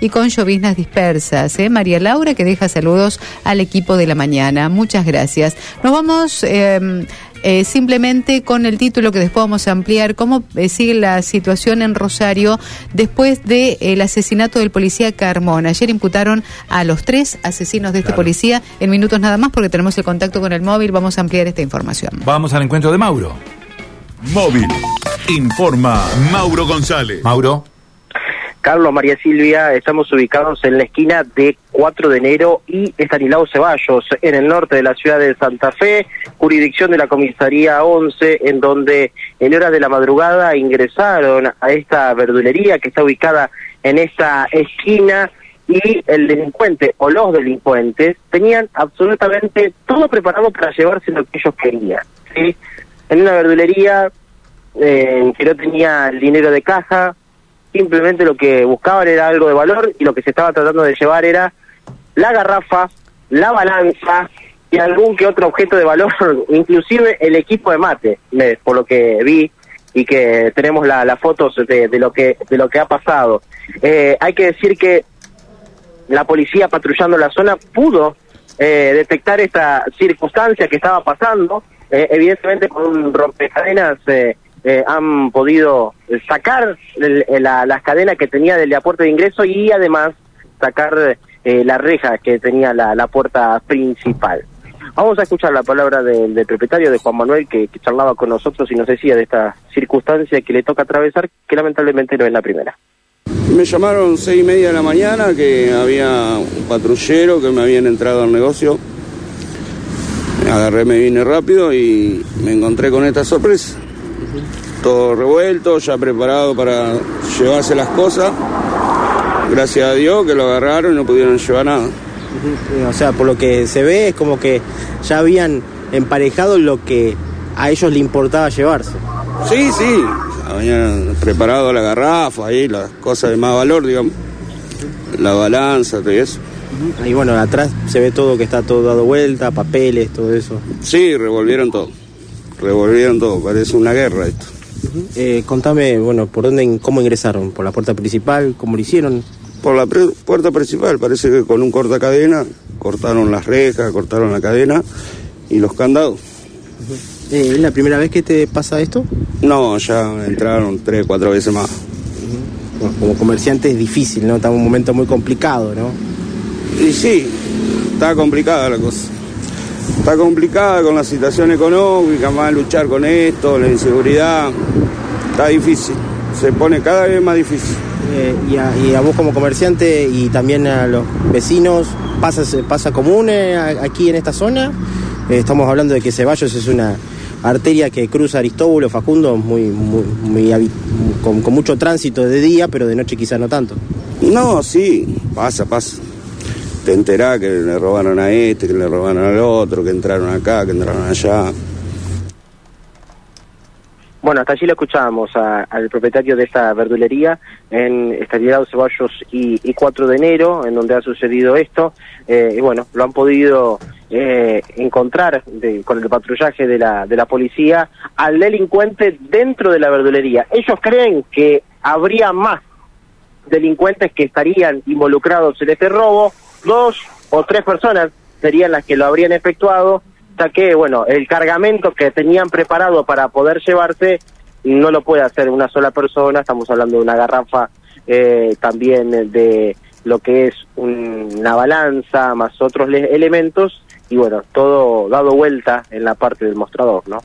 y con lloviznas dispersas. ¿eh? María Laura que deja saludos al equipo de la mañana. Muchas gracias. Nos vamos eh, eh, simplemente con el título que después vamos a ampliar. ¿Cómo eh, sigue la situación en Rosario después del asesinato del policía Carmón? Ayer imputaron a los tres asesinos de este policía en minutos nada más porque tenemos el contacto con el móvil. Vamos a ampliar esta información. Vamos al encuentro de Mauro. Móvil. Informa Mauro González. Mauro. Carlos María Silvia, estamos ubicados en la esquina de 4 de enero y Estanislao Ceballos, en el norte de la ciudad de Santa Fe, jurisdicción de la comisaría 11, en donde en horas de la madrugada ingresaron a esta verdulería que está ubicada en esta esquina y el delincuente o los delincuentes tenían absolutamente todo preparado para llevarse lo que ellos querían. En una verdulería eh, que no tenía el dinero de caja, simplemente lo que buscaban era algo de valor y lo que se estaba tratando de llevar era la garrafa, la balanza y algún que otro objeto de valor, inclusive el equipo de mate, por lo que vi y que tenemos las fotos de, lo que de lo que ha pasado. Eh, hay que decir que la policía patrullando la zona pudo eh, detectar esta circunstancia que estaba pasando, eh, evidentemente con un rompecadenas eh, han podido sacar las cadenas que tenía del aporte de ingreso y además sacar eh, la reja que tenía la, puerta principal. Vamos a escuchar la palabra del, propietario de Juan Manuel que, charlaba con nosotros y nos decía de esta circunstancia que le toca atravesar, que lamentablemente no es la primera. Me llamaron seis y media de la mañana que había un patrullero que me habían entrado al negocio. Agarré, me vine rápido y me encontré con esta sorpresa todo revuelto, ya preparado para llevarse las cosas. Gracias a Dios que lo agarraron y no pudieron llevar nada. O sea, por lo que se ve es como que ya habían emparejado lo que a ellos le importaba llevarse. Sí, sí, habían preparado la garrafa ahí, las cosas de más valor, digamos. La balanza, todo eso. Y bueno, atrás se ve todo que está todo dado vuelta, papeles, todo eso. Sí, revolvieron todo. Revolvieron todo, parece una guerra esto. Eh, contame, bueno, ¿por dónde, cómo ingresaron? ¿Por la puerta principal? ¿Cómo lo hicieron? Por la puerta principal, parece que con un corta cadena cortaron las rejas, cortaron la cadena y los candados. Eh, ¿Es la primera vez que te pasa esto? No, ya entraron tres, cuatro veces más. como comerciante es difícil, ¿no? Está en un momento muy complicado, ¿no? Y sí, está complicada la cosa. Está complicada con la situación económica, más luchar con esto, la inseguridad. Está difícil, se pone cada vez más difícil. Eh, y, a, vos como comerciante y también a los vecinos, ¿pasa, pasa común eh, aquí en esta zona? Eh, estamos hablando de que Ceballos es una arteria que cruza Aristóbulo, Facundo, muy, muy, con, con mucho tránsito de día, pero de noche quizás no tanto. No, sí, pasa, pasa te enterás que le robaron a este, que le robaron al otro, que entraron acá, que entraron allá. Bueno, hasta allí lo escuchábamos al propietario de esta verdulería en Estabilidad Ceballos y, y, 4 de enero, en donde ha sucedido esto. Eh, y bueno, lo han podido eh, encontrar con el patrullaje de la, de la policía al delincuente dentro de la verdulería. Ellos creen que habría más delincuentes que estarían involucrados en este robo dos o tres personas serían las que lo habrían efectuado, ya que, bueno, el cargamento que tenían preparado para poder llevarse no lo puede hacer una sola persona, estamos hablando de una garrafa eh, también de lo que es una balanza más otros elementos y bueno, todo dado vuelta en la parte del mostrador, ¿no?